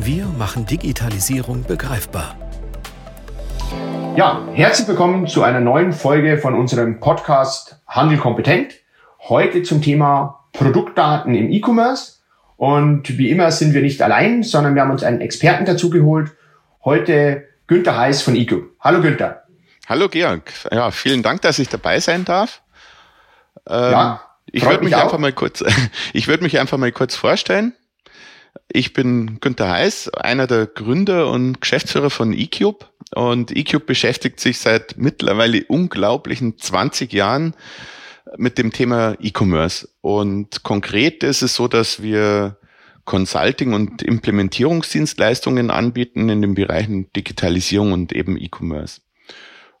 Wir machen Digitalisierung begreifbar. Ja, herzlich willkommen zu einer neuen Folge von unserem Podcast Handel kompetent. Heute zum Thema Produktdaten im E-Commerce. Und wie immer sind wir nicht allein, sondern wir haben uns einen Experten dazu geholt. Heute Günther Heiß von eCube. Hallo Günther. Hallo Georg. Ja, vielen Dank, dass ich dabei sein darf. Ähm, ja, ich würde mich, mich einfach mal kurz, ich würde mich einfach mal kurz vorstellen. Ich bin Günther Heiß, einer der Gründer und Geschäftsführer von eCube. Und eCube beschäftigt sich seit mittlerweile unglaublichen 20 Jahren mit dem Thema E-Commerce. Und konkret ist es so, dass wir Consulting und Implementierungsdienstleistungen anbieten in den Bereichen Digitalisierung und eben E-Commerce.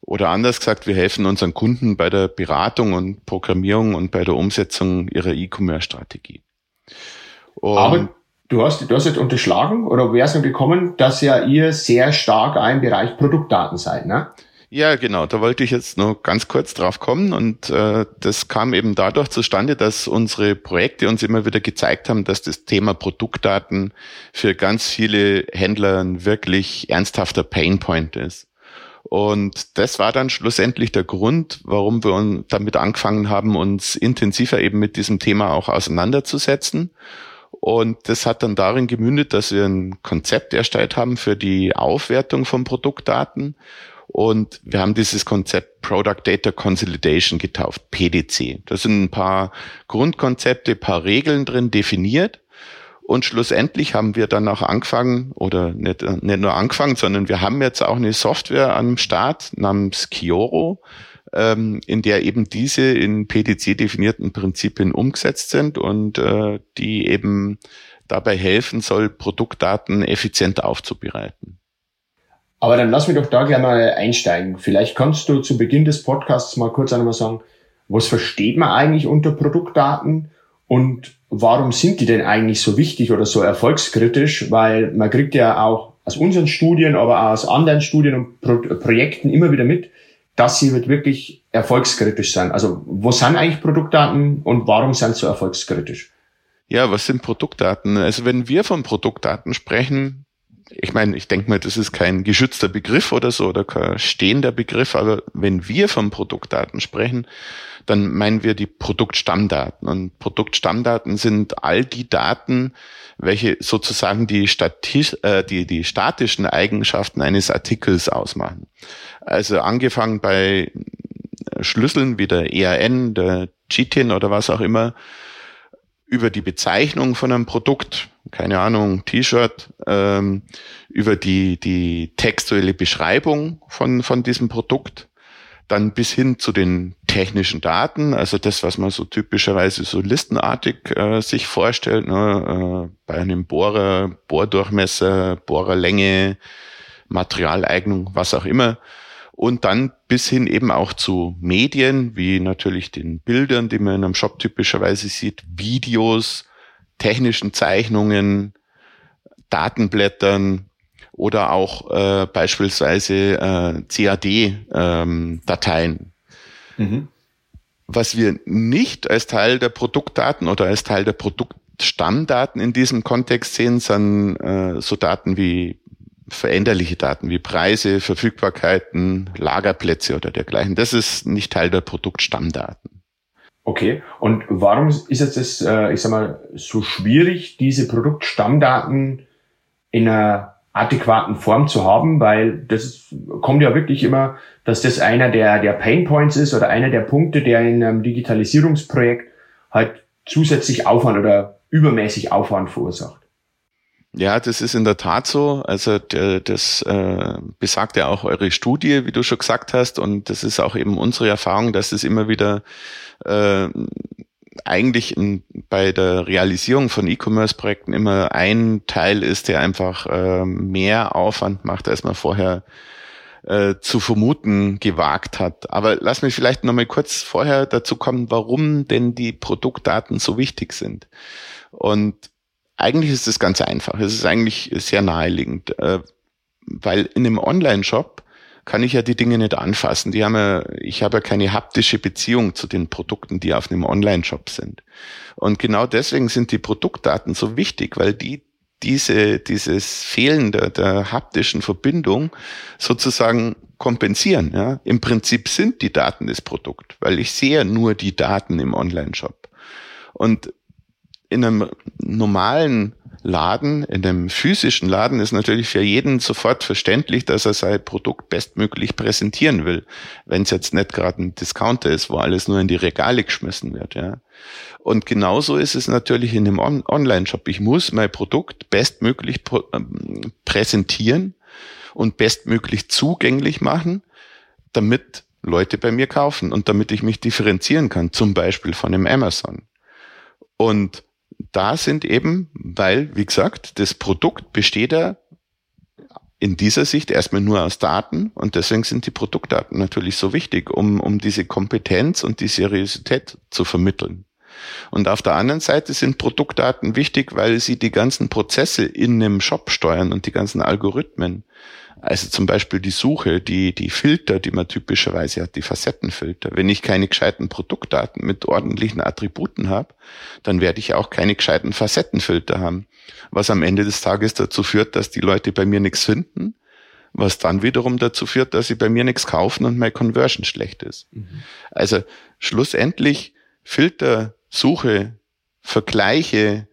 Oder anders gesagt, wir helfen unseren Kunden bei der Beratung und Programmierung und bei der Umsetzung ihrer E-Commerce-Strategie. Aber du hast, du hast jetzt unterschlagen oder es noch gekommen, dass ja ihr sehr stark im Bereich Produktdaten seid, ne? Ja, genau. Da wollte ich jetzt nur ganz kurz drauf kommen und äh, das kam eben dadurch zustande, dass unsere Projekte uns immer wieder gezeigt haben, dass das Thema Produktdaten für ganz viele Händler ein wirklich ernsthafter Painpoint ist. Und das war dann schlussendlich der Grund, warum wir damit angefangen haben, uns intensiver eben mit diesem Thema auch auseinanderzusetzen und das hat dann darin gemündet, dass wir ein Konzept erstellt haben für die Aufwertung von Produktdaten. Und wir haben dieses Konzept Product Data Consolidation getauft, PDC. Da sind ein paar Grundkonzepte, paar Regeln drin definiert. Und schlussendlich haben wir dann auch angefangen, oder nicht, nicht nur angefangen, sondern wir haben jetzt auch eine Software am Start namens Kioro, ähm, in der eben diese in PDC definierten Prinzipien umgesetzt sind und äh, die eben dabei helfen soll, Produktdaten effizient aufzubereiten. Aber dann lass mich doch da gleich mal einsteigen. Vielleicht kannst du zu Beginn des Podcasts mal kurz einmal sagen, was versteht man eigentlich unter Produktdaten und warum sind die denn eigentlich so wichtig oder so erfolgskritisch? Weil man kriegt ja auch aus unseren Studien, aber auch aus anderen Studien und Pro Projekten immer wieder mit, dass sie wird wirklich erfolgskritisch sein. Also wo sind eigentlich Produktdaten und warum sind sie so erfolgskritisch? Ja, was sind Produktdaten? Also wenn wir von Produktdaten sprechen, ich meine, ich denke mal, das ist kein geschützter Begriff oder so oder kein stehender Begriff, aber wenn wir von Produktdaten sprechen, dann meinen wir die Produktstammdaten. Und Produktstammdaten sind all die Daten, welche sozusagen die, Stati äh, die, die statischen Eigenschaften eines Artikels ausmachen. Also angefangen bei Schlüsseln wie der ERN, der GTIN oder was auch immer, über die Bezeichnung von einem Produkt, keine Ahnung, T-Shirt, ähm, über die, die textuelle Beschreibung von, von diesem Produkt, dann bis hin zu den technischen Daten, also das, was man so typischerweise so listenartig äh, sich vorstellt, ne, äh, bei einem Bohrer, Bohrdurchmesser, Bohrerlänge, Materialeignung, was auch immer. Und dann bis hin eben auch zu Medien, wie natürlich den Bildern, die man in einem Shop typischerweise sieht, Videos, technischen Zeichnungen, Datenblättern, oder auch äh, beispielsweise äh, CAD-Dateien. Ähm, mhm. Was wir nicht als Teil der Produktdaten oder als Teil der Produktstammdaten in diesem Kontext sehen, sind äh, so Daten wie veränderliche Daten wie Preise, Verfügbarkeiten, Lagerplätze oder dergleichen. Das ist nicht Teil der Produktstammdaten. Okay, und warum ist es das, äh, ich sag mal, so schwierig, diese Produktstammdaten in einer adäquaten Form zu haben, weil das kommt ja wirklich immer, dass das einer der, der Pain Points ist oder einer der Punkte, der in einem Digitalisierungsprojekt halt zusätzlich Aufwand oder übermäßig Aufwand verursacht. Ja, das ist in der Tat so. Also das äh, besagt ja auch eure Studie, wie du schon gesagt hast, und das ist auch eben unsere Erfahrung, dass es immer wieder äh, eigentlich in, bei der Realisierung von E-Commerce-Projekten immer ein Teil ist, der einfach äh, mehr Aufwand macht, als man vorher zu vermuten gewagt hat. Aber lass mich vielleicht noch mal kurz vorher dazu kommen, warum denn die Produktdaten so wichtig sind. Und eigentlich ist es ganz einfach. Es ist eigentlich sehr naheliegend, äh, weil in einem Online-Shop kann ich ja die Dinge nicht anfassen. Die haben ja, ich habe ja keine haptische Beziehung zu den Produkten, die auf einem Online-Shop sind. Und genau deswegen sind die Produktdaten so wichtig, weil die diese, dieses Fehlen der, der haptischen Verbindung sozusagen kompensieren. Ja? Im Prinzip sind die Daten das Produkt, weil ich sehe nur die Daten im Online-Shop. Und in einem normalen Laden, in einem physischen Laden ist natürlich für jeden sofort verständlich, dass er sein Produkt bestmöglich präsentieren will, wenn es jetzt nicht gerade ein Discounter ist, wo alles nur in die Regale geschmissen wird. Ja. Und genauso ist es natürlich in einem On Online-Shop. Ich muss mein Produkt bestmöglich ähm, präsentieren und bestmöglich zugänglich machen, damit Leute bei mir kaufen und damit ich mich differenzieren kann, zum Beispiel von einem Amazon. Und da sind eben, weil, wie gesagt, das Produkt besteht ja in dieser Sicht erstmal nur aus Daten und deswegen sind die Produktdaten natürlich so wichtig, um, um diese Kompetenz und die Seriosität zu vermitteln. Und auf der anderen Seite sind Produktdaten wichtig, weil sie die ganzen Prozesse in einem Shop steuern und die ganzen Algorithmen. Also zum Beispiel die Suche, die, die Filter, die man typischerweise hat, die Facettenfilter. Wenn ich keine gescheiten Produktdaten mit ordentlichen Attributen habe, dann werde ich auch keine gescheiten Facettenfilter haben. Was am Ende des Tages dazu führt, dass die Leute bei mir nichts finden, was dann wiederum dazu führt, dass sie bei mir nichts kaufen und meine Conversion schlecht ist. Mhm. Also schlussendlich Filter, Suche, Vergleiche,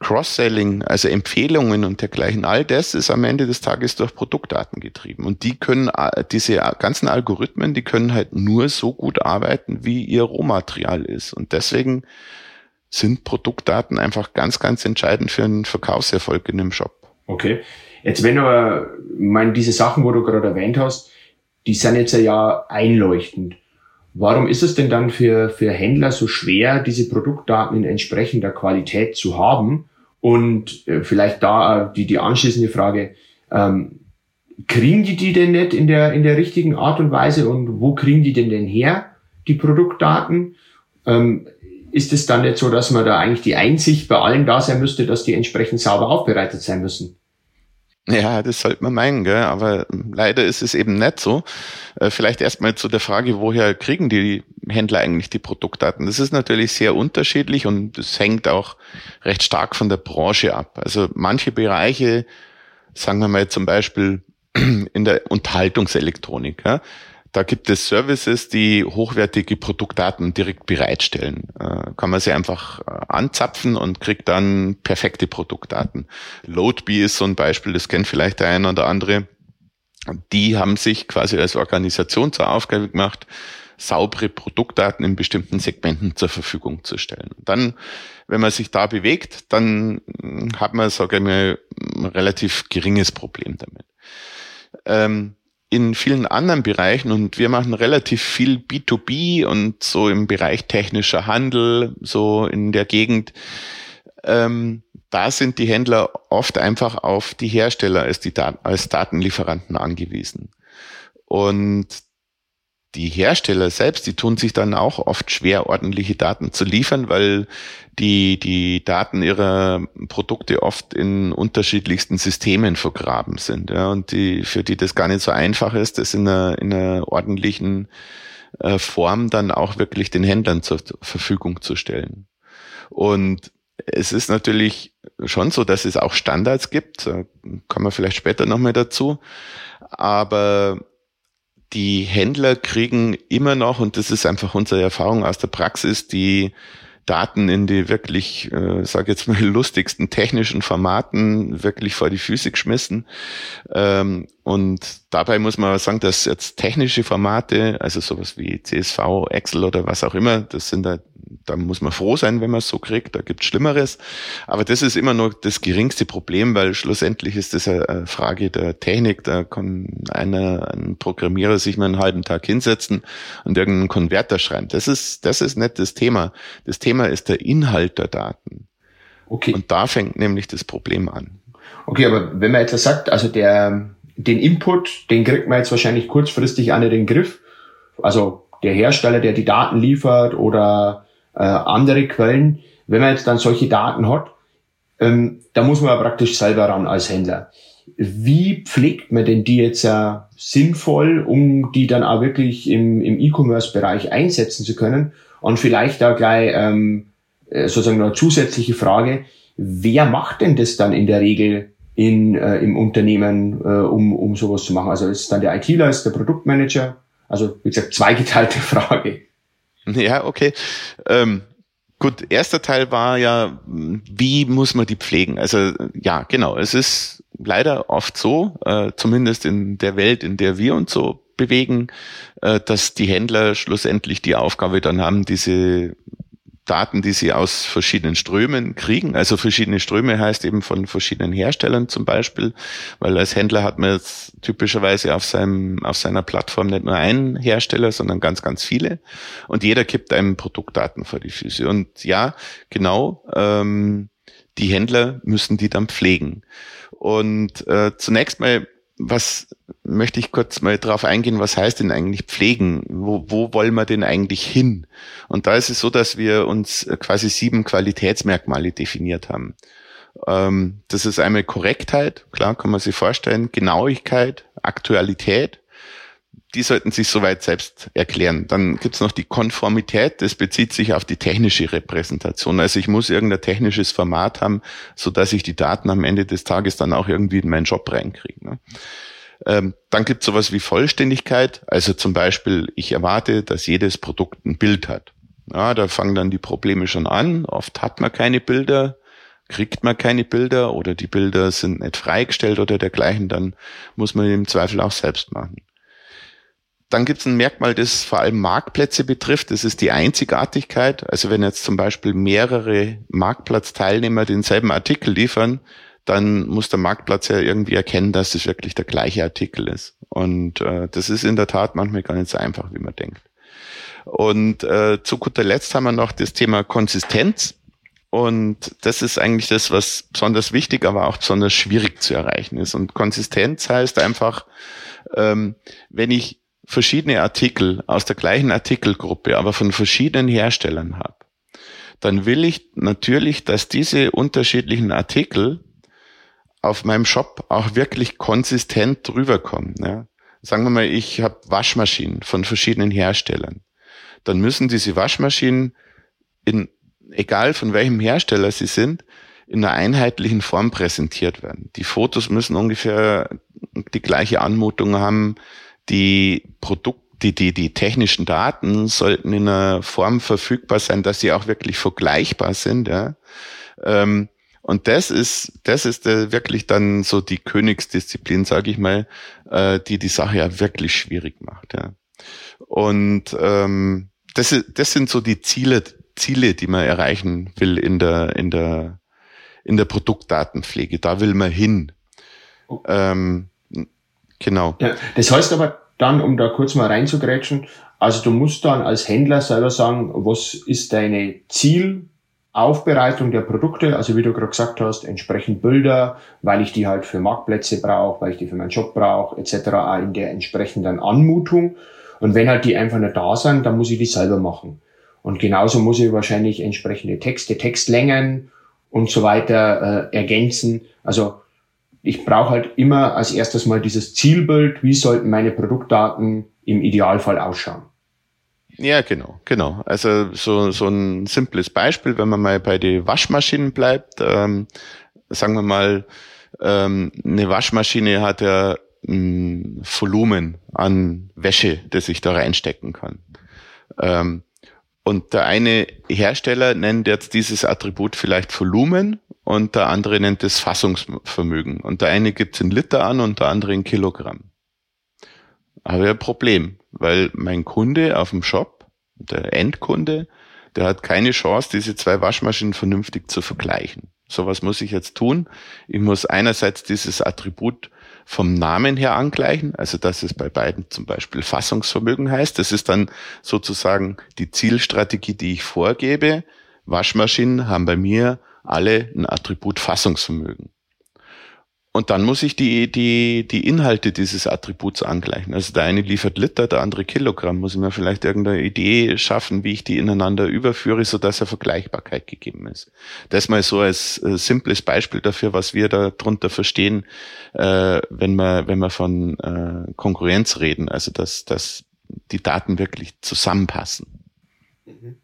Cross-Selling, also Empfehlungen und dergleichen, all das ist am Ende des Tages durch Produktdaten getrieben. Und die können, äh, diese ganzen Algorithmen, die können halt nur so gut arbeiten, wie ihr Rohmaterial ist. Und deswegen sind Produktdaten einfach ganz, ganz entscheidend für einen Verkaufserfolg in einem Shop. Okay. Jetzt wenn aber, meine, diese Sachen, wo du gerade erwähnt hast, die sind jetzt ja einleuchtend. Warum ist es denn dann für, für Händler so schwer, diese Produktdaten in entsprechender Qualität zu haben? Und äh, vielleicht da äh, die, die anschließende Frage, ähm, kriegen die die denn nicht in der, in der richtigen Art und Weise und wo kriegen die denn denn her, die Produktdaten? Ähm, ist es dann nicht so, dass man da eigentlich die Einsicht bei allen da sein müsste, dass die entsprechend sauber aufbereitet sein müssen? Ja, das sollte man meinen, gell? aber leider ist es eben nicht so. Äh, vielleicht erstmal zu der Frage, woher kriegen die Händler eigentlich die Produktdaten? Das ist natürlich sehr unterschiedlich und es hängt auch recht stark von der Branche ab. Also manche Bereiche, sagen wir mal zum Beispiel in der Unterhaltungselektronik, ja, da gibt es Services, die hochwertige Produktdaten direkt bereitstellen. Äh, kann man sie einfach äh, anzapfen und kriegt dann perfekte Produktdaten. Loadbee ist so ein Beispiel, das kennt vielleicht der eine oder andere. Die haben sich quasi als Organisation zur Aufgabe gemacht, saubere Produktdaten in bestimmten Segmenten zur Verfügung zu stellen. Dann, wenn man sich da bewegt, dann hat man, sage ich mal, ein relativ geringes Problem damit. Ähm, in vielen anderen Bereichen und wir machen relativ viel B2B und so im Bereich technischer Handel, so in der Gegend. Ähm, da sind die Händler oft einfach auf die Hersteller als, die Dat als Datenlieferanten angewiesen. Und die Hersteller selbst, die tun sich dann auch oft schwer, ordentliche Daten zu liefern, weil die, die Daten ihrer Produkte oft in unterschiedlichsten Systemen vergraben sind. Ja, und die, für die das gar nicht so einfach ist, das in einer, in einer ordentlichen äh, Form dann auch wirklich den Händlern zur Verfügung zu stellen. Und es ist natürlich schon so, dass es auch Standards gibt, da kommen wir vielleicht später nochmal dazu, aber die Händler kriegen immer noch, und das ist einfach unsere Erfahrung aus der Praxis, die Daten in die wirklich, äh, sage jetzt mal, lustigsten technischen Formaten wirklich vor die Füße geschmissen. Ähm, und dabei muss man sagen, dass jetzt technische Formate, also sowas wie CSV, Excel oder was auch immer, das sind da da muss man froh sein, wenn man es so kriegt, da gibt's Schlimmeres. Aber das ist immer nur das geringste Problem, weil schlussendlich ist das eine Frage der Technik. Da kann einer, ein Programmierer sich mal einen halben Tag hinsetzen und irgendeinen Konverter schreiben. Das ist, das ist nicht das Thema. Das Thema ist der Inhalt der Daten. Okay. Und da fängt nämlich das Problem an. Okay, aber wenn man etwas sagt, also der, den Input, den kriegt man jetzt wahrscheinlich kurzfristig an den Griff. Also der Hersteller, der die Daten liefert oder äh, andere Quellen. Wenn man jetzt dann solche Daten hat, ähm, da muss man ja praktisch selber ran als Händler. Wie pflegt man denn die jetzt äh, sinnvoll, um die dann auch wirklich im, im E-Commerce-Bereich einsetzen zu können? Und vielleicht da gleich ähm, äh, sozusagen eine zusätzliche Frage, wer macht denn das dann in der Regel in, äh, im Unternehmen, äh, um, um sowas zu machen? Also ist es dann der ITler, ist der Produktmanager? Also wie gesagt, zweigeteilte Frage. Ja, okay. Ähm, gut, erster Teil war ja, wie muss man die pflegen? Also ja, genau, es ist leider oft so, äh, zumindest in der Welt, in der wir uns so bewegen, äh, dass die Händler schlussendlich die Aufgabe dann haben, diese Daten, die sie aus verschiedenen Strömen kriegen. Also verschiedene Ströme heißt eben von verschiedenen Herstellern zum Beispiel, weil als Händler hat man jetzt typischerweise auf seinem, auf seiner Plattform nicht nur einen Hersteller, sondern ganz, ganz viele. Und jeder kippt einem Produktdaten vor die Füße. Und ja, genau, ähm, die Händler müssen die dann pflegen. Und äh, zunächst mal was möchte ich kurz mal drauf eingehen, was heißt denn eigentlich pflegen? Wo, wo wollen wir denn eigentlich hin? Und da ist es so, dass wir uns quasi sieben Qualitätsmerkmale definiert haben. Ähm, das ist einmal Korrektheit, klar kann man sich vorstellen, Genauigkeit, Aktualität, die sollten sich soweit selbst erklären. Dann gibt's noch die Konformität, das bezieht sich auf die technische Repräsentation. Also ich muss irgendein technisches Format haben, so dass ich die Daten am Ende des Tages dann auch irgendwie in meinen Job reinkriege. Ne? Ähm, dann gibt's sowas wie Vollständigkeit, also zum Beispiel, ich erwarte, dass jedes Produkt ein Bild hat. Ja, da fangen dann die Probleme schon an. Oft hat man keine Bilder, kriegt man keine Bilder oder die Bilder sind nicht freigestellt oder dergleichen, dann muss man im Zweifel auch selbst machen. Dann gibt es ein Merkmal, das vor allem Marktplätze betrifft. Das ist die Einzigartigkeit. Also wenn jetzt zum Beispiel mehrere Marktplatzteilnehmer denselben Artikel liefern, dann muss der Marktplatz ja irgendwie erkennen, dass es wirklich der gleiche Artikel ist. Und äh, das ist in der Tat manchmal gar nicht so einfach, wie man denkt. Und äh, zu guter Letzt haben wir noch das Thema Konsistenz. Und das ist eigentlich das, was besonders wichtig, aber auch besonders schwierig zu erreichen ist. Und Konsistenz heißt einfach, ähm, wenn ich verschiedene Artikel aus der gleichen Artikelgruppe, aber von verschiedenen Herstellern habe, dann will ich natürlich, dass diese unterschiedlichen Artikel auf meinem Shop auch wirklich konsistent drüber kommen. Ja. Sagen wir mal, ich habe Waschmaschinen von verschiedenen Herstellern. Dann müssen diese Waschmaschinen in, egal von welchem Hersteller sie sind, in einer einheitlichen Form präsentiert werden. Die Fotos müssen ungefähr die gleiche Anmutung haben, die Produkt, die, die, die technischen Daten sollten in einer Form verfügbar sein, dass sie auch wirklich vergleichbar sind. Ja. Ähm, und das ist, das ist äh, wirklich dann so die Königsdisziplin, sage ich mal, äh, die die Sache ja wirklich schwierig macht. Ja. Und ähm, das, ist, das sind so die Ziele, Ziele, die man erreichen will in der, in der, in der Produktdatenpflege. Da will man hin. Ähm, genau. Ja, das heißt aber, dann, um da kurz mal reinzugrätschen, also du musst dann als Händler selber sagen, was ist deine Zielaufbereitung der Produkte, also wie du gerade gesagt hast, entsprechend Bilder, weil ich die halt für Marktplätze brauche, weil ich die für meinen Job brauche, etc. in der entsprechenden Anmutung. Und wenn halt die einfach nicht da sind, dann muss ich die selber machen. Und genauso muss ich wahrscheinlich entsprechende Texte, Textlängen und so weiter äh, ergänzen. Also ich brauche halt immer als erstes mal dieses Zielbild, wie sollten meine Produktdaten im Idealfall ausschauen. Ja, genau, genau. Also so, so ein simples Beispiel, wenn man mal bei den Waschmaschinen bleibt, ähm, sagen wir mal, ähm, eine Waschmaschine hat ja ein Volumen an Wäsche, das ich da reinstecken kann. Ähm, und der eine Hersteller nennt jetzt dieses Attribut vielleicht Volumen und der andere nennt es Fassungsvermögen. Und der eine gibt es in Liter an und der andere in Kilogramm. Habe ich ein Problem, weil mein Kunde auf dem Shop, der Endkunde, der hat keine Chance, diese zwei Waschmaschinen vernünftig zu vergleichen. So was muss ich jetzt tun. Ich muss einerseits dieses Attribut vom Namen her angleichen, also dass es bei beiden zum Beispiel Fassungsvermögen heißt. Das ist dann sozusagen die Zielstrategie, die ich vorgebe. Waschmaschinen haben bei mir alle ein Attribut Fassungsvermögen. Und dann muss ich die, die, die Inhalte dieses Attributs angleichen. Also der eine liefert Liter, der andere Kilogramm. Muss ich mir vielleicht irgendeine Idee schaffen, wie ich die ineinander überführe, sodass eine Vergleichbarkeit gegeben ist. Das mal so als äh, simples Beispiel dafür, was wir darunter verstehen, äh, wenn wir, wenn wir von äh, Konkurrenz reden. Also dass, dass die Daten wirklich zusammenpassen. Mhm.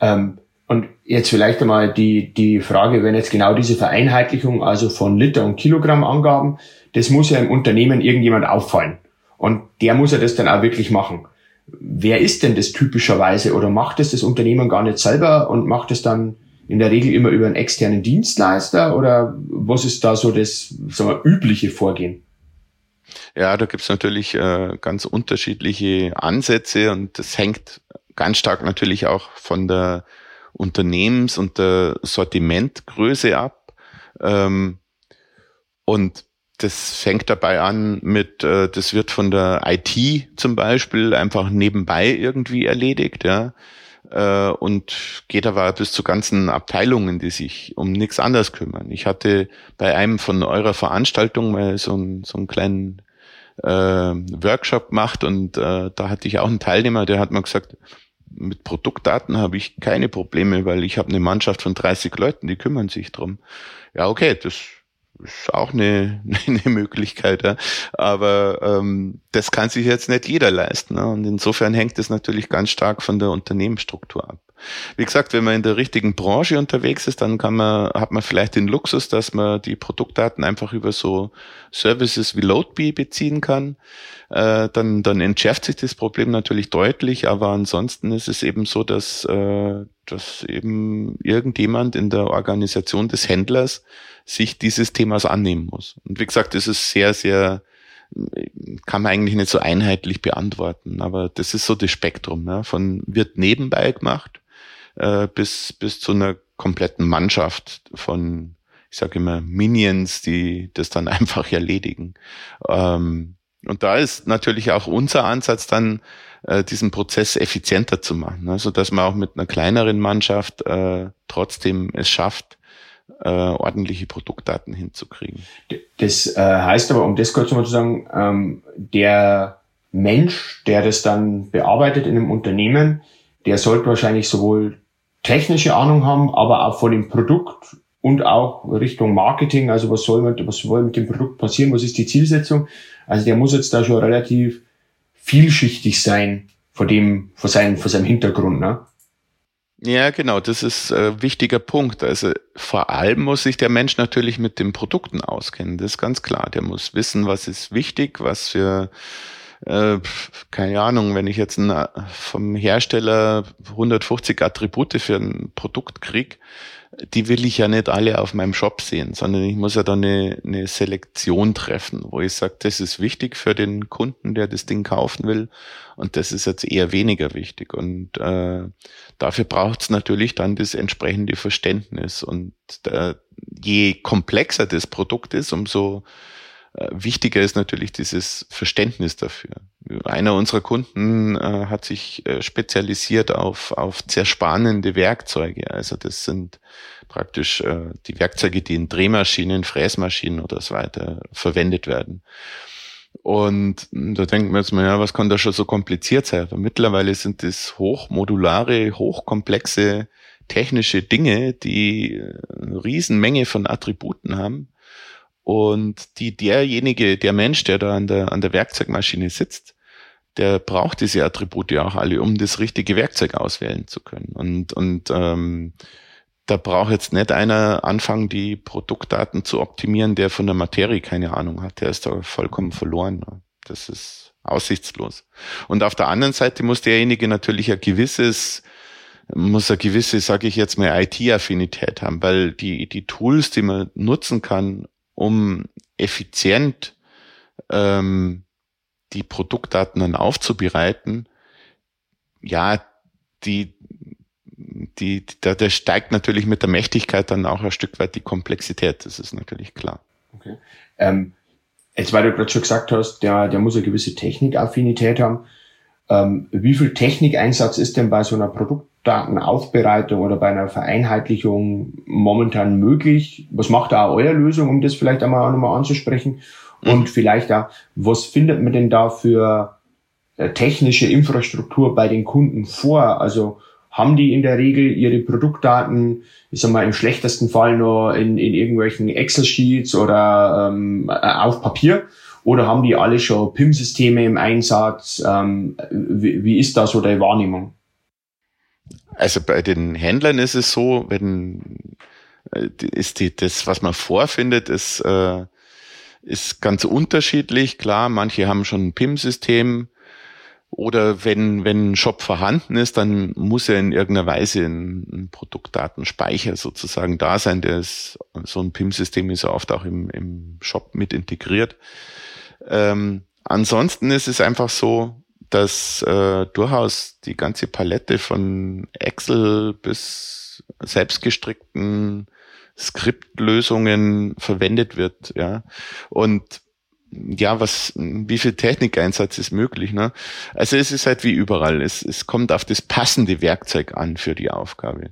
Ähm und jetzt vielleicht einmal die, die Frage, wenn jetzt genau diese Vereinheitlichung, also von Liter und Kilogramm Angaben, das muss ja im Unternehmen irgendjemand auffallen. Und der muss ja das dann auch wirklich machen. Wer ist denn das typischerweise oder macht es das Unternehmen gar nicht selber und macht es dann in der Regel immer über einen externen Dienstleister oder was ist da so das sagen wir, übliche Vorgehen? Ja, da gibt's natürlich äh, ganz unterschiedliche Ansätze und das hängt ganz stark natürlich auch von der Unternehmens- und der Sortimentgröße ab. Ähm, und das fängt dabei an mit, äh, das wird von der IT zum Beispiel einfach nebenbei irgendwie erledigt, ja. Äh, und geht aber bis zu ganzen Abteilungen, die sich um nichts anderes kümmern. Ich hatte bei einem von eurer Veranstaltungen mal so, einen, so einen kleinen äh, Workshop gemacht und äh, da hatte ich auch einen Teilnehmer, der hat mir gesagt, mit Produktdaten habe ich keine Probleme, weil ich habe eine Mannschaft von 30 Leuten, die kümmern sich drum. Ja, okay, das ist auch eine, eine Möglichkeit, ja. aber ähm, das kann sich jetzt nicht jeder leisten. Ne? Und insofern hängt es natürlich ganz stark von der Unternehmensstruktur ab. Wie gesagt, wenn man in der richtigen Branche unterwegs ist, dann kann man, hat man vielleicht den Luxus, dass man die Produktdaten einfach über so Services wie Loadbee beziehen kann. Äh, dann, dann entschärft sich das Problem natürlich deutlich, aber ansonsten ist es eben so, dass, äh, dass eben irgendjemand in der Organisation des Händlers sich dieses Themas annehmen muss. Und wie gesagt, das ist sehr, sehr kann man eigentlich nicht so einheitlich beantworten, aber das ist so das Spektrum. Ne? Von wird nebenbei gemacht äh, bis, bis zu einer kompletten Mannschaft von, ich sage immer, Minions, die das dann einfach erledigen. Ähm, und da ist natürlich auch unser Ansatz dann, äh, diesen Prozess effizienter zu machen, ne? so dass man auch mit einer kleineren Mannschaft äh, trotzdem es schafft, äh, ordentliche Produktdaten hinzukriegen. Das äh, heißt aber, um das kurz mal zu sagen, ähm, der Mensch, der das dann bearbeitet in einem Unternehmen, der sollte wahrscheinlich sowohl technische Ahnung haben, aber auch von dem Produkt und auch Richtung Marketing, also was soll mit, was soll mit dem Produkt passieren, was ist die Zielsetzung. Also der muss jetzt da schon relativ vielschichtig sein vor dem, vor seinem, vor seinem Hintergrund, ne? Ja, genau, das ist ein äh, wichtiger Punkt. Also vor allem muss sich der Mensch natürlich mit den Produkten auskennen, das ist ganz klar. Der muss wissen, was ist wichtig, was für äh, keine Ahnung, wenn ich jetzt ein, vom Hersteller 150 Attribute für ein Produkt krieg, die will ich ja nicht alle auf meinem Shop sehen, sondern ich muss ja dann eine, eine Selektion treffen, wo ich sage, das ist wichtig für den Kunden, der das Ding kaufen will und das ist jetzt eher weniger wichtig. Und äh, dafür braucht es natürlich dann das entsprechende Verständnis. Und äh, je komplexer das Produkt ist, umso äh, wichtiger ist natürlich dieses Verständnis dafür. Einer unserer Kunden äh, hat sich äh, spezialisiert auf, auf zerspannende Werkzeuge. Also das sind praktisch äh, die Werkzeuge, die in Drehmaschinen, Fräsmaschinen oder so weiter verwendet werden. Und da denkt man jetzt mal, ja, was kann da schon so kompliziert sein? Aber mittlerweile sind das hochmodulare, hochkomplexe technische Dinge, die eine Riesenmenge von Attributen haben und die derjenige, der Mensch, der da an der, an der Werkzeugmaschine sitzt, der braucht diese Attribute auch alle, um das richtige Werkzeug auswählen zu können. Und, und ähm, da braucht jetzt nicht einer anfangen, die Produktdaten zu optimieren, der von der Materie keine Ahnung hat. Der ist da vollkommen verloren. Das ist aussichtslos. Und auf der anderen Seite muss derjenige natürlich ein gewisses muss eine gewisse, sage ich jetzt mal, IT-Affinität haben, weil die, die Tools, die man nutzen kann, um effizient ähm, die Produktdaten dann aufzubereiten, ja, die die, da, der steigt natürlich mit der Mächtigkeit dann auch ein Stück weit die Komplexität, das ist natürlich klar. Okay. Ähm, jetzt, weil du gerade schon gesagt hast, der, der muss eine gewisse Technikaffinität haben. Ähm, wie viel Technikeinsatz ist denn bei so einer Produktdatenaufbereitung oder bei einer Vereinheitlichung momentan möglich? Was macht da euer Lösung, um das vielleicht einmal auch nochmal anzusprechen? Mhm. Und vielleicht auch, was findet man denn da für äh, technische Infrastruktur bei den Kunden vor? Also haben die in der Regel ihre Produktdaten, ich sag mal, im schlechtesten Fall nur in, in irgendwelchen Excel-Sheets oder ähm, auf Papier? Oder haben die alle schon PIM-Systeme im Einsatz? Ähm, wie, wie ist da so deine Wahrnehmung? Also bei den Händlern ist es so, wenn äh, ist die, das, was man vorfindet, ist, äh, ist ganz unterschiedlich. Klar, manche haben schon ein PIM-System, oder wenn, wenn ein Shop vorhanden ist, dann muss er in irgendeiner Weise ein, Produktdatenspeicher sozusagen da sein. Der ist, so ein PIM-System ist ja oft auch im, im Shop mit integriert. Ähm, ansonsten ist es einfach so, dass äh, durchaus die ganze Palette von Excel bis selbstgestrickten Skriptlösungen verwendet wird, ja. Und ja, was, wie viel Technikeinsatz ist möglich, ne? Also es ist halt wie überall. Es, es kommt auf das passende Werkzeug an für die Aufgabe.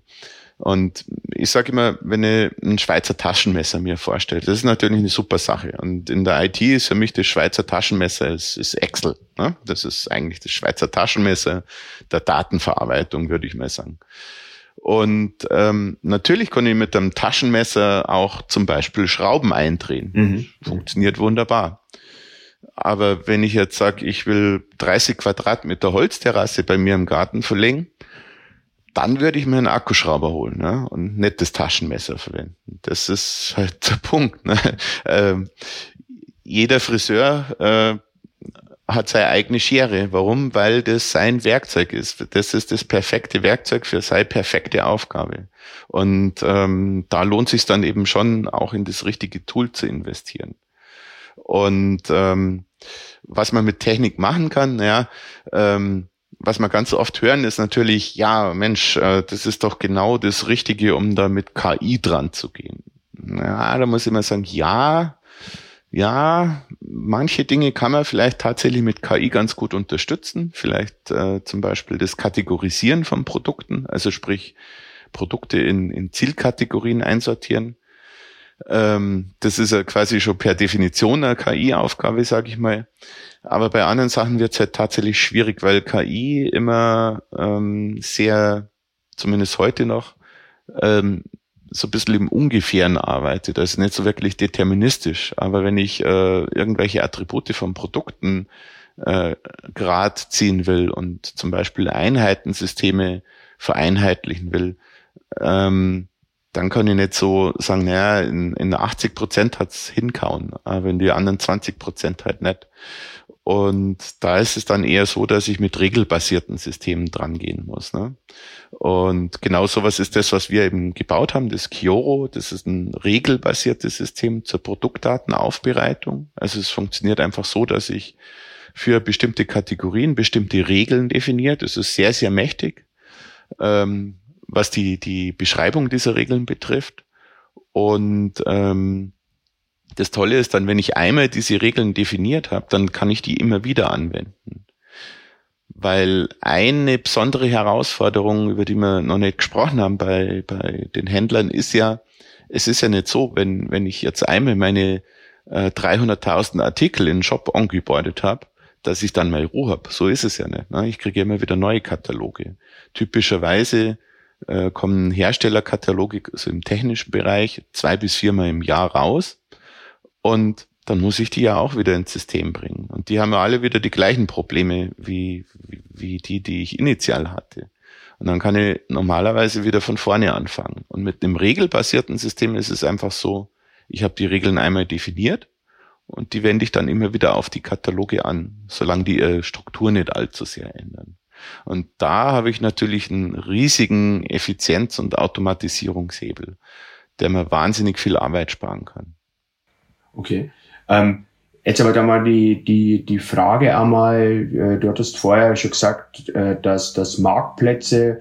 Und ich sage immer, wenn ich ein Schweizer Taschenmesser mir vorstelle, das ist natürlich eine super Sache. Und in der IT ist für mich das Schweizer Taschenmesser ist, ist Excel. Ne? Das ist eigentlich das Schweizer Taschenmesser der Datenverarbeitung, würde ich mal sagen. Und ähm, natürlich kann ich mit einem Taschenmesser auch zum Beispiel Schrauben eindrehen. Mhm. Funktioniert wunderbar. Aber wenn ich jetzt sage, ich will 30 Quadratmeter Holzterrasse bei mir im Garten verlegen, dann würde ich mir einen Akkuschrauber holen ne? und nicht das Taschenmesser verwenden. Das ist halt der Punkt. Ne? Ähm, jeder Friseur äh, hat seine eigene Schere. Warum? Weil das sein Werkzeug ist. Das ist das perfekte Werkzeug für seine perfekte Aufgabe. Und ähm, da lohnt sich dann eben schon, auch in das richtige Tool zu investieren. Und ähm, was man mit Technik machen kann, ja, ähm, was man ganz oft hören, ist natürlich, ja, Mensch, äh, das ist doch genau das Richtige, um da mit KI dran zu gehen. Ja, da muss ich mal sagen, ja, ja, manche Dinge kann man vielleicht tatsächlich mit KI ganz gut unterstützen. Vielleicht äh, zum Beispiel das Kategorisieren von Produkten, also sprich Produkte in, in Zielkategorien einsortieren. Ähm, das ist ja quasi schon per Definition eine KI-Aufgabe, sage ich mal. Aber bei anderen Sachen wird es halt tatsächlich schwierig, weil KI immer ähm, sehr, zumindest heute noch, ähm, so ein bisschen im Ungefähren arbeitet, also nicht so wirklich deterministisch. Aber wenn ich äh, irgendwelche Attribute von Produkten äh, grad ziehen will und zum Beispiel Einheitensysteme vereinheitlichen will, ähm, dann kann ich nicht so sagen, naja, in, in 80 Prozent hat's hinkauen, aber in die anderen 20 Prozent halt nicht. Und da ist es dann eher so, dass ich mit regelbasierten Systemen drangehen muss. Ne? Und genau sowas ist das, was wir eben gebaut haben, das Kioro. Das ist ein regelbasiertes System zur Produktdatenaufbereitung. Also es funktioniert einfach so, dass ich für bestimmte Kategorien bestimmte Regeln definiert. Es ist sehr, sehr mächtig, ähm, was die, die Beschreibung dieser Regeln betrifft. Und ähm, das Tolle ist dann, wenn ich einmal diese Regeln definiert habe, dann kann ich die immer wieder anwenden. Weil eine besondere Herausforderung, über die wir noch nicht gesprochen haben bei, bei den Händlern, ist ja, es ist ja nicht so, wenn, wenn ich jetzt einmal meine äh, 300.000 Artikel in den Shop angebordet habe, dass ich dann mal Ruhe habe. So ist es ja nicht. Ne? Ich kriege immer wieder neue Kataloge. Typischerweise äh, kommen Herstellerkataloge also im technischen Bereich zwei bis viermal im Jahr raus. Und dann muss ich die ja auch wieder ins System bringen. Und die haben ja alle wieder die gleichen Probleme wie, wie, wie die, die ich initial hatte. Und dann kann ich normalerweise wieder von vorne anfangen. Und mit einem regelbasierten System ist es einfach so, ich habe die Regeln einmal definiert und die wende ich dann immer wieder auf die Kataloge an, solange die ihre Struktur nicht allzu sehr ändern. Und da habe ich natürlich einen riesigen Effizienz- und Automatisierungshebel, der mir wahnsinnig viel Arbeit sparen kann. Okay. Ähm, jetzt aber da mal die, die, die Frage einmal, äh, du hattest vorher schon gesagt, äh, dass, dass Marktplätze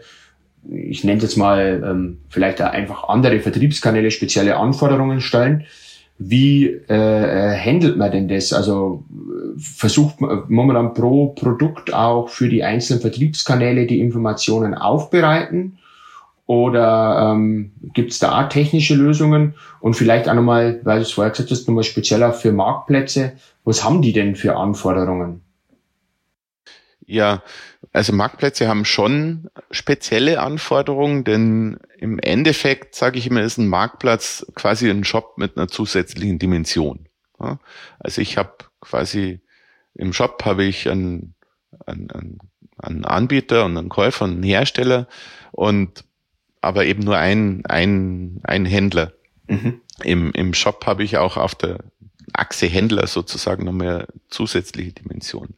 ich nenne jetzt mal ähm, vielleicht einfach andere Vertriebskanäle spezielle Anforderungen stellen. Wie äh, handelt man denn das? Also versucht man momentan pro Produkt auch für die einzelnen Vertriebskanäle die Informationen aufbereiten? Oder ähm, gibt es da auch technische Lösungen? Und vielleicht auch nochmal, weil du es vorher gesagt hast, nochmal spezieller für Marktplätze. Was haben die denn für Anforderungen? Ja, also Marktplätze haben schon spezielle Anforderungen, denn im Endeffekt, sage ich immer, ist ein Marktplatz quasi ein Shop mit einer zusätzlichen Dimension. Also ich habe quasi im Shop habe ich einen, einen, einen Anbieter und einen Käufer und einen Hersteller und aber eben nur ein, ein, ein Händler. Mhm. Im, Im Shop habe ich auch auf der Achse Händler sozusagen noch mehr zusätzliche Dimensionen.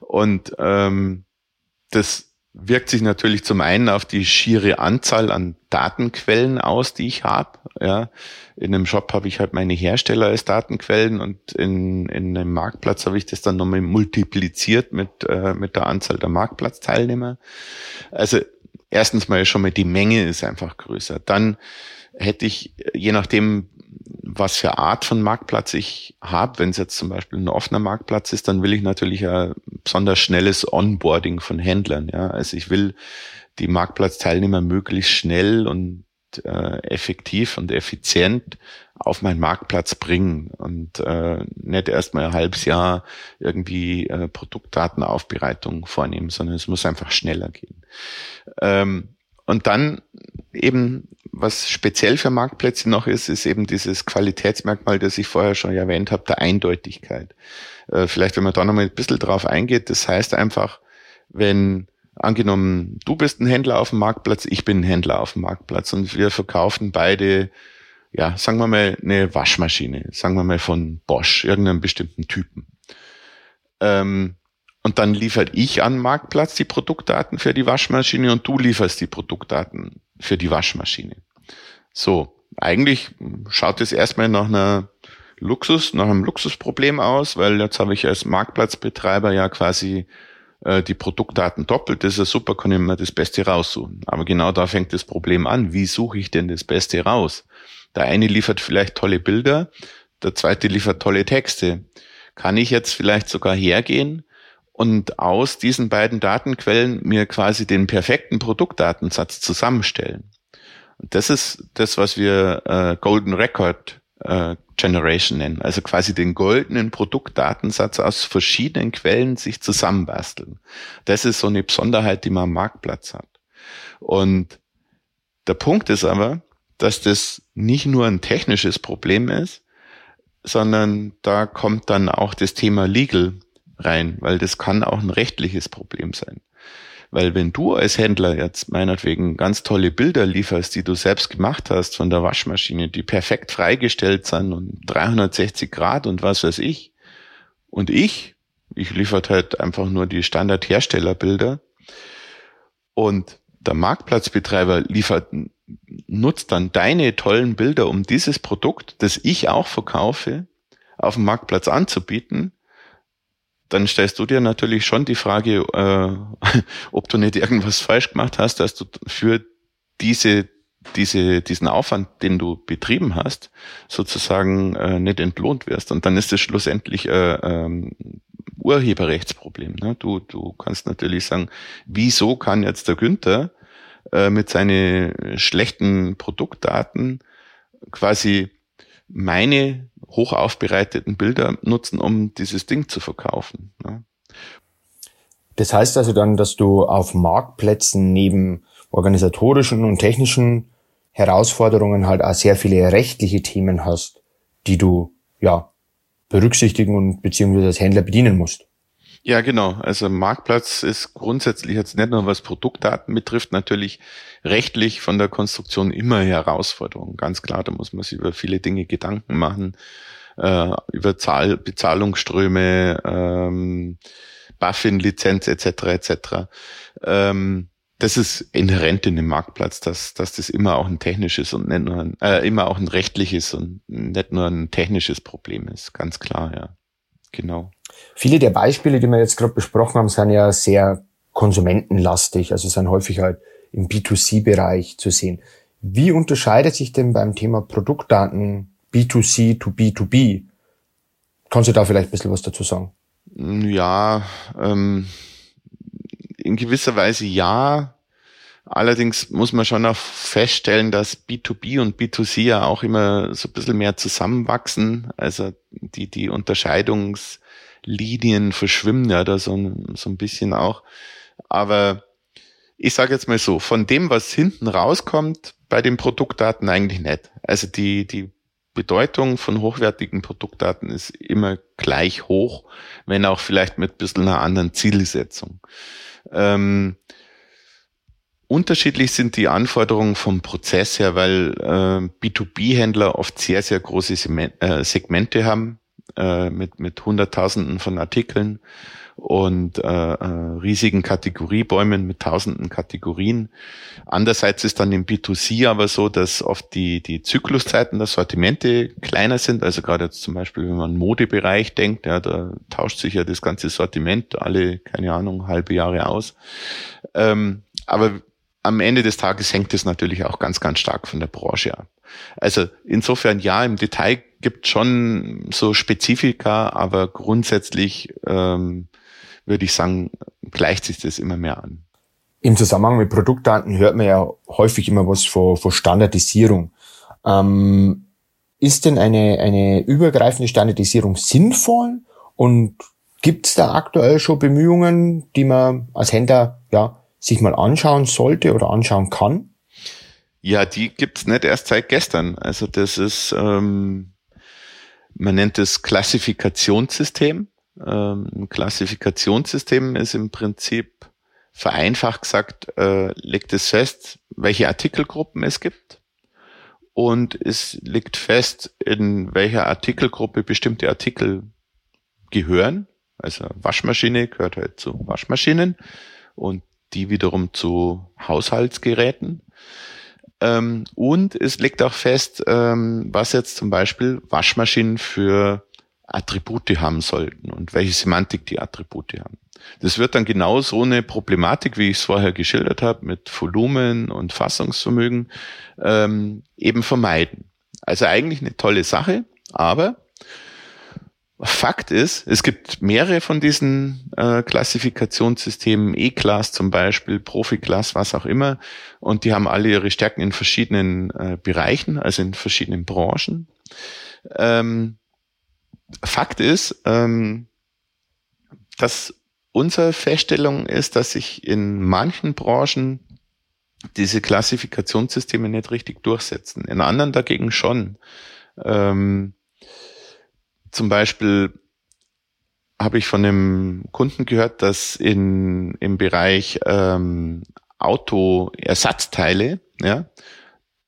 Und ähm, das wirkt sich natürlich zum einen auf die schiere Anzahl an Datenquellen aus, die ich habe. Ja, in einem Shop habe ich halt meine Hersteller als Datenquellen und in, in einem Marktplatz habe ich das dann nochmal multipliziert mit, äh, mit der Anzahl der Marktplatzteilnehmer. Also erstens mal schon mal die Menge ist einfach größer. Dann hätte ich, je nachdem, was für Art von Marktplatz ich habe, wenn es jetzt zum Beispiel ein offener Marktplatz ist, dann will ich natürlich ein besonders schnelles Onboarding von Händlern. Ja, also ich will die Marktplatzteilnehmer möglichst schnell und äh, effektiv und effizient auf meinen Marktplatz bringen und äh, nicht erstmal ein halbes Jahr irgendwie äh, Produktdatenaufbereitung vornehmen, sondern es muss einfach schneller gehen. Ähm, und dann eben, was speziell für Marktplätze noch ist, ist eben dieses Qualitätsmerkmal, das ich vorher schon erwähnt habe, der Eindeutigkeit. Äh, vielleicht, wenn man da nochmal ein bisschen drauf eingeht, das heißt einfach, wenn angenommen, du bist ein Händler auf dem Marktplatz, ich bin ein Händler auf dem Marktplatz und wir verkaufen beide, ja, sagen wir mal, eine Waschmaschine, sagen wir mal von Bosch, irgendeinem bestimmten Typen. Ähm, und dann liefert ich an Marktplatz die Produktdaten für die Waschmaschine und du lieferst die Produktdaten für die Waschmaschine. So, eigentlich schaut es erstmal nach einer Luxus, nach einem Luxusproblem aus, weil jetzt habe ich als Marktplatzbetreiber ja quasi äh, die Produktdaten doppelt. Das ist ja super, kann ich mir das Beste raussuchen. Aber genau da fängt das Problem an. Wie suche ich denn das Beste raus? Der eine liefert vielleicht tolle Bilder, der zweite liefert tolle Texte. Kann ich jetzt vielleicht sogar hergehen und aus diesen beiden Datenquellen mir quasi den perfekten Produktdatensatz zusammenstellen. Und das ist das, was wir äh, Golden Record äh, Generation nennen, also quasi den goldenen Produktdatensatz aus verschiedenen Quellen sich zusammenbasteln. Das ist so eine Besonderheit, die man am Marktplatz hat. Und der Punkt ist aber, dass das nicht nur ein technisches Problem ist, sondern da kommt dann auch das Thema Legal rein, weil das kann auch ein rechtliches Problem sein. Weil wenn du als Händler jetzt meinetwegen ganz tolle Bilder lieferst, die du selbst gemacht hast von der Waschmaschine, die perfekt freigestellt sind und 360 Grad und was weiß ich, und ich, ich liefert halt einfach nur die Standardherstellerbilder und der Marktplatzbetreiber liefert, nutzt dann deine tollen Bilder, um dieses Produkt, das ich auch verkaufe, auf dem Marktplatz anzubieten, dann stellst du dir natürlich schon die Frage, äh, ob du nicht irgendwas falsch gemacht hast, dass du für diese, diese, diesen Aufwand, den du betrieben hast, sozusagen äh, nicht entlohnt wirst. Und dann ist es schlussendlich äh, ähm, Urheberrechtsproblem. Ne? Du, du kannst natürlich sagen, wieso kann jetzt der Günther äh, mit seinen schlechten Produktdaten quasi meine hoch aufbereiteten Bilder nutzen, um dieses Ding zu verkaufen. Ne? Das heißt also dann, dass du auf Marktplätzen neben organisatorischen und technischen Herausforderungen halt auch sehr viele rechtliche Themen hast, die du ja berücksichtigen und beziehungsweise als Händler bedienen musst. Ja, genau. Also Marktplatz ist grundsätzlich jetzt nicht nur was Produktdaten betrifft, natürlich rechtlich von der Konstruktion immer Herausforderung. Ganz klar, da muss man sich über viele Dinge Gedanken machen, äh, über Zahl Bezahlungsströme, ähm, BaFin-Lizenz etc. etc. Ähm, das ist inhärent in dem Marktplatz, dass, dass das immer auch ein technisches und nicht nur ein, äh, immer auch ein rechtliches und nicht nur ein technisches Problem ist. Ganz klar, ja. Genau. Viele der Beispiele, die wir jetzt gerade besprochen haben, sind ja sehr konsumentenlastig. Also sind häufig halt im B2C-Bereich zu sehen. Wie unterscheidet sich denn beim Thema Produktdaten B2C to B2B? Kannst du da vielleicht ein bisschen was dazu sagen? Ja, ähm, in gewisser Weise ja. Allerdings muss man schon auch feststellen, dass B2B und B2C ja auch immer so ein bisschen mehr zusammenwachsen. Also die, die Unterscheidungslinien verschwimmen ja da so, so ein bisschen auch. Aber ich sage jetzt mal so, von dem, was hinten rauskommt, bei den Produktdaten eigentlich nicht. Also die, die Bedeutung von hochwertigen Produktdaten ist immer gleich hoch, wenn auch vielleicht mit ein bisschen einer anderen Zielsetzung. Ähm, Unterschiedlich sind die Anforderungen vom Prozess her, weil äh, B2B-Händler oft sehr, sehr große äh, Segmente haben äh, mit, mit Hunderttausenden von Artikeln und äh, äh, riesigen Kategoriebäumen mit tausenden Kategorien. Andererseits ist dann im B2C aber so, dass oft die, die Zykluszeiten der Sortimente kleiner sind. Also gerade jetzt zum Beispiel, wenn man Modebereich denkt, ja, da tauscht sich ja das ganze Sortiment alle, keine Ahnung, halbe Jahre aus. Ähm, aber am Ende des Tages hängt es natürlich auch ganz, ganz stark von der Branche ab. Also insofern ja, im Detail gibt schon so Spezifika, aber grundsätzlich ähm, würde ich sagen, gleicht sich das immer mehr an. Im Zusammenhang mit Produktdaten hört man ja häufig immer was von, von Standardisierung. Ähm, ist denn eine, eine übergreifende Standardisierung sinnvoll und gibt es da aktuell schon Bemühungen, die man als Händler ja sich mal anschauen sollte oder anschauen kann? Ja, die gibt's nicht erst seit gestern. Also das ist, ähm, man nennt es Klassifikationssystem. Ähm, Klassifikationssystem ist im Prinzip vereinfacht gesagt, äh, legt es fest, welche Artikelgruppen es gibt. Und es legt fest, in welcher Artikelgruppe bestimmte Artikel gehören. Also Waschmaschine gehört halt zu Waschmaschinen. Und die wiederum zu Haushaltsgeräten. Ähm, und es legt auch fest, ähm, was jetzt zum Beispiel Waschmaschinen für Attribute haben sollten und welche Semantik die Attribute haben. Das wird dann genau so eine Problematik, wie ich es vorher geschildert habe, mit Volumen und Fassungsvermögen ähm, eben vermeiden. Also eigentlich eine tolle Sache, aber Fakt ist, es gibt mehrere von diesen äh, Klassifikationssystemen, E-Class zum Beispiel, Profi-Class, was auch immer, und die haben alle ihre Stärken in verschiedenen äh, Bereichen, also in verschiedenen Branchen. Ähm, Fakt ist, ähm, dass unsere Feststellung ist, dass sich in manchen Branchen diese Klassifikationssysteme nicht richtig durchsetzen, in anderen dagegen schon. Ähm, zum Beispiel habe ich von einem Kunden gehört, dass in, im Bereich ähm, Autoersatzteile, ja,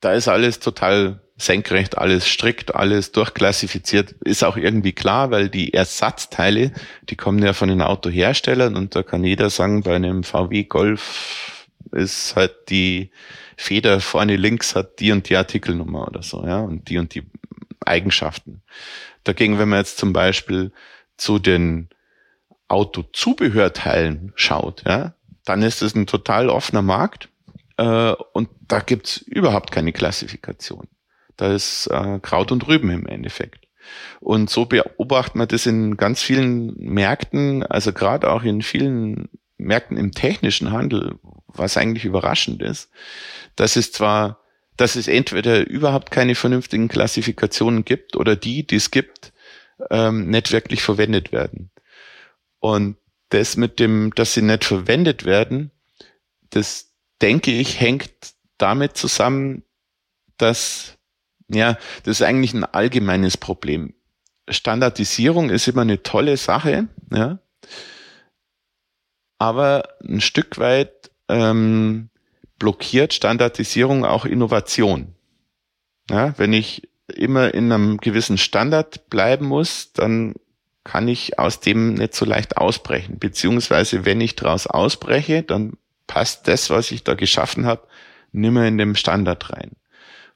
da ist alles total senkrecht, alles strikt, alles durchklassifiziert. Ist auch irgendwie klar, weil die Ersatzteile, die kommen ja von den Autoherstellern und da kann jeder sagen, bei einem VW Golf ist halt die Feder vorne links hat die und die Artikelnummer oder so, ja, und die und die Eigenschaften. Dagegen, wenn man jetzt zum Beispiel zu den Autozubehörteilen schaut, ja, dann ist es ein total offener Markt äh, und da gibt's überhaupt keine Klassifikation. Da ist äh, Kraut und Rüben im Endeffekt. Und so beobachtet man das in ganz vielen Märkten, also gerade auch in vielen Märkten im technischen Handel, was eigentlich überraschend ist, dass es zwar dass es entweder überhaupt keine vernünftigen Klassifikationen gibt oder die, die es gibt, ähm, nicht wirklich verwendet werden. Und das mit dem, dass sie nicht verwendet werden, das denke ich, hängt damit zusammen, dass, ja, das ist eigentlich ein allgemeines Problem. Standardisierung ist immer eine tolle Sache, ja, aber ein Stück weit ähm, blockiert Standardisierung auch Innovation. Ja, wenn ich immer in einem gewissen Standard bleiben muss, dann kann ich aus dem nicht so leicht ausbrechen. Beziehungsweise wenn ich daraus ausbreche, dann passt das, was ich da geschaffen habe, nimmer in dem Standard rein.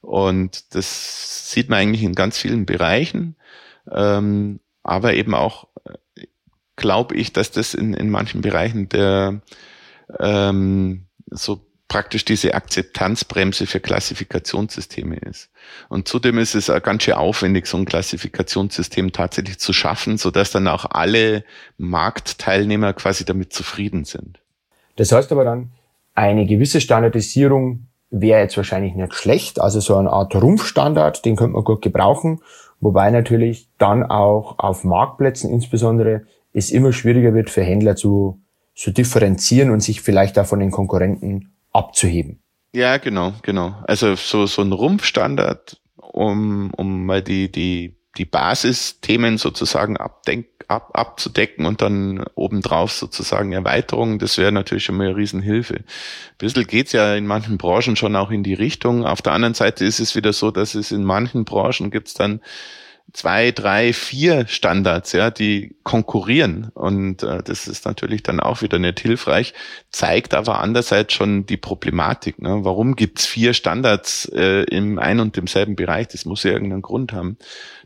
Und das sieht man eigentlich in ganz vielen Bereichen. Ähm, aber eben auch glaube ich, dass das in, in manchen Bereichen der ähm, so praktisch diese Akzeptanzbremse für Klassifikationssysteme ist. Und zudem ist es ganz schön aufwendig, so ein Klassifikationssystem tatsächlich zu schaffen, sodass dann auch alle Marktteilnehmer quasi damit zufrieden sind. Das heißt aber dann, eine gewisse Standardisierung wäre jetzt wahrscheinlich nicht schlecht. Also so eine Art Rumpfstandard, den könnte man gut gebrauchen. Wobei natürlich dann auch auf Marktplätzen insbesondere es immer schwieriger wird für Händler zu, zu differenzieren und sich vielleicht auch von den Konkurrenten abzuheben. Ja, genau, genau. Also so, so ein Rumpfstandard, um, um mal die, die, die Basisthemen sozusagen abdenk, ab, abzudecken und dann obendrauf sozusagen Erweiterungen, das wäre natürlich schon mal eine Riesenhilfe. Ein bisschen geht's ja in manchen Branchen schon auch in die Richtung. Auf der anderen Seite ist es wieder so, dass es in manchen Branchen gibt's dann zwei, drei, vier Standards, ja, die konkurrieren. Und äh, das ist natürlich dann auch wieder nicht hilfreich, zeigt aber andererseits schon die Problematik. Ne? Warum gibt's vier Standards äh, im ein und demselben Bereich? Das muss ja irgendeinen Grund haben.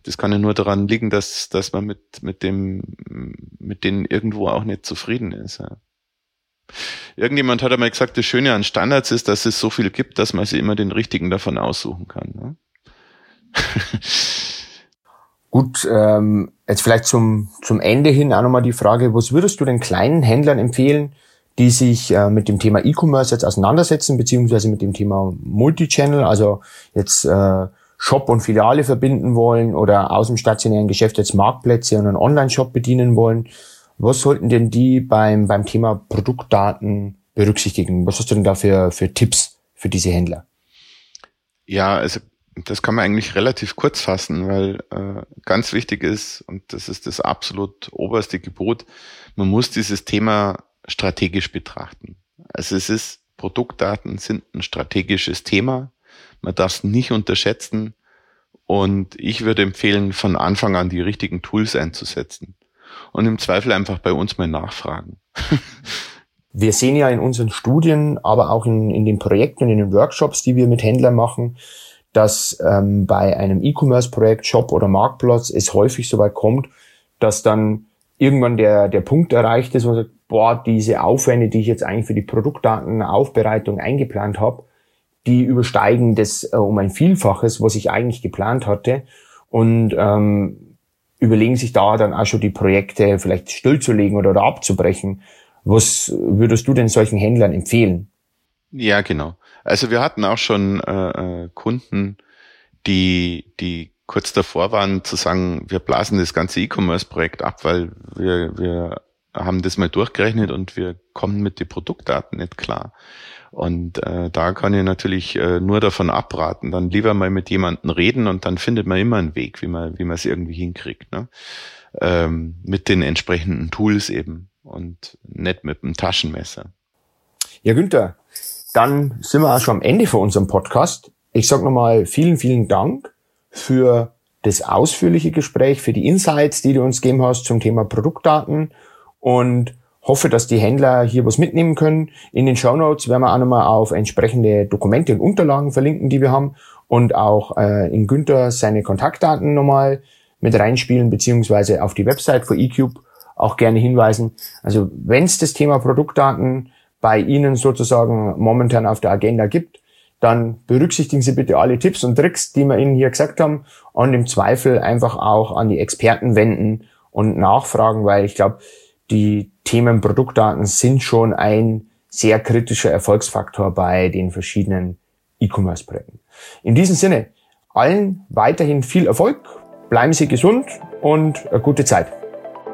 Das kann ja nur daran liegen, dass, dass man mit, mit dem, mit denen irgendwo auch nicht zufrieden ist. Ja. Irgendjemand hat einmal gesagt, das Schöne an Standards ist, dass es so viel gibt, dass man sich immer den richtigen davon aussuchen kann. Ne? Gut, ähm, jetzt vielleicht zum, zum Ende hin auch nochmal die Frage, was würdest du den kleinen Händlern empfehlen, die sich äh, mit dem Thema E-Commerce jetzt auseinandersetzen, beziehungsweise mit dem Thema Multichannel, also jetzt äh, Shop und Filiale verbinden wollen oder aus dem stationären Geschäft jetzt Marktplätze und einen Online-Shop bedienen wollen. Was sollten denn die beim, beim Thema Produktdaten berücksichtigen? Was hast du denn da für, für Tipps für diese Händler? Ja, also das kann man eigentlich relativ kurz fassen, weil äh, ganz wichtig ist, und das ist das absolut oberste Gebot, man muss dieses Thema strategisch betrachten. Also es ist, Produktdaten sind ein strategisches Thema. Man darf es nicht unterschätzen. Und ich würde empfehlen, von Anfang an die richtigen Tools einzusetzen. Und im Zweifel einfach bei uns mal nachfragen. wir sehen ja in unseren Studien, aber auch in, in den Projekten, in den Workshops, die wir mit Händlern machen, dass ähm, bei einem E-Commerce-Projekt, Shop oder Marktplatz es häufig so weit kommt, dass dann irgendwann der, der Punkt erreicht ist, wo man sagt, boah, diese Aufwände, die ich jetzt eigentlich für die Produktdatenaufbereitung eingeplant habe, die übersteigen das äh, um ein Vielfaches, was ich eigentlich geplant hatte. Und ähm, überlegen sich da dann auch schon die Projekte vielleicht stillzulegen oder, oder abzubrechen. Was würdest du denn solchen Händlern empfehlen? Ja, genau. Also wir hatten auch schon äh, äh, Kunden, die, die kurz davor waren zu sagen, wir blasen das ganze E-Commerce-Projekt ab, weil wir, wir haben das mal durchgerechnet und wir kommen mit den Produktdaten nicht klar. Und äh, da kann ich natürlich äh, nur davon abraten, dann lieber mal mit jemandem reden und dann findet man immer einen Weg, wie man wie man es irgendwie hinkriegt, ne? Ähm, mit den entsprechenden Tools eben und nicht mit dem Taschenmesser. Ja, Günther, dann sind wir auch schon am Ende von unserem Podcast. Ich sage nochmal vielen, vielen Dank für das ausführliche Gespräch, für die Insights, die du uns gegeben hast zum Thema Produktdaten und hoffe, dass die Händler hier was mitnehmen können. In den Show Notes werden wir auch nochmal auf entsprechende Dokumente und Unterlagen verlinken, die wir haben und auch äh, in Günther seine Kontaktdaten nochmal mit reinspielen, beziehungsweise auf die Website von eCube auch gerne hinweisen. Also wenn es das Thema Produktdaten bei Ihnen sozusagen momentan auf der Agenda gibt, dann berücksichtigen Sie bitte alle Tipps und Tricks, die wir Ihnen hier gesagt haben und im Zweifel einfach auch an die Experten wenden und nachfragen, weil ich glaube, die Themen Produktdaten sind schon ein sehr kritischer Erfolgsfaktor bei den verschiedenen E-Commerce-Projekten. In diesem Sinne, allen weiterhin viel Erfolg, bleiben Sie gesund und eine gute Zeit.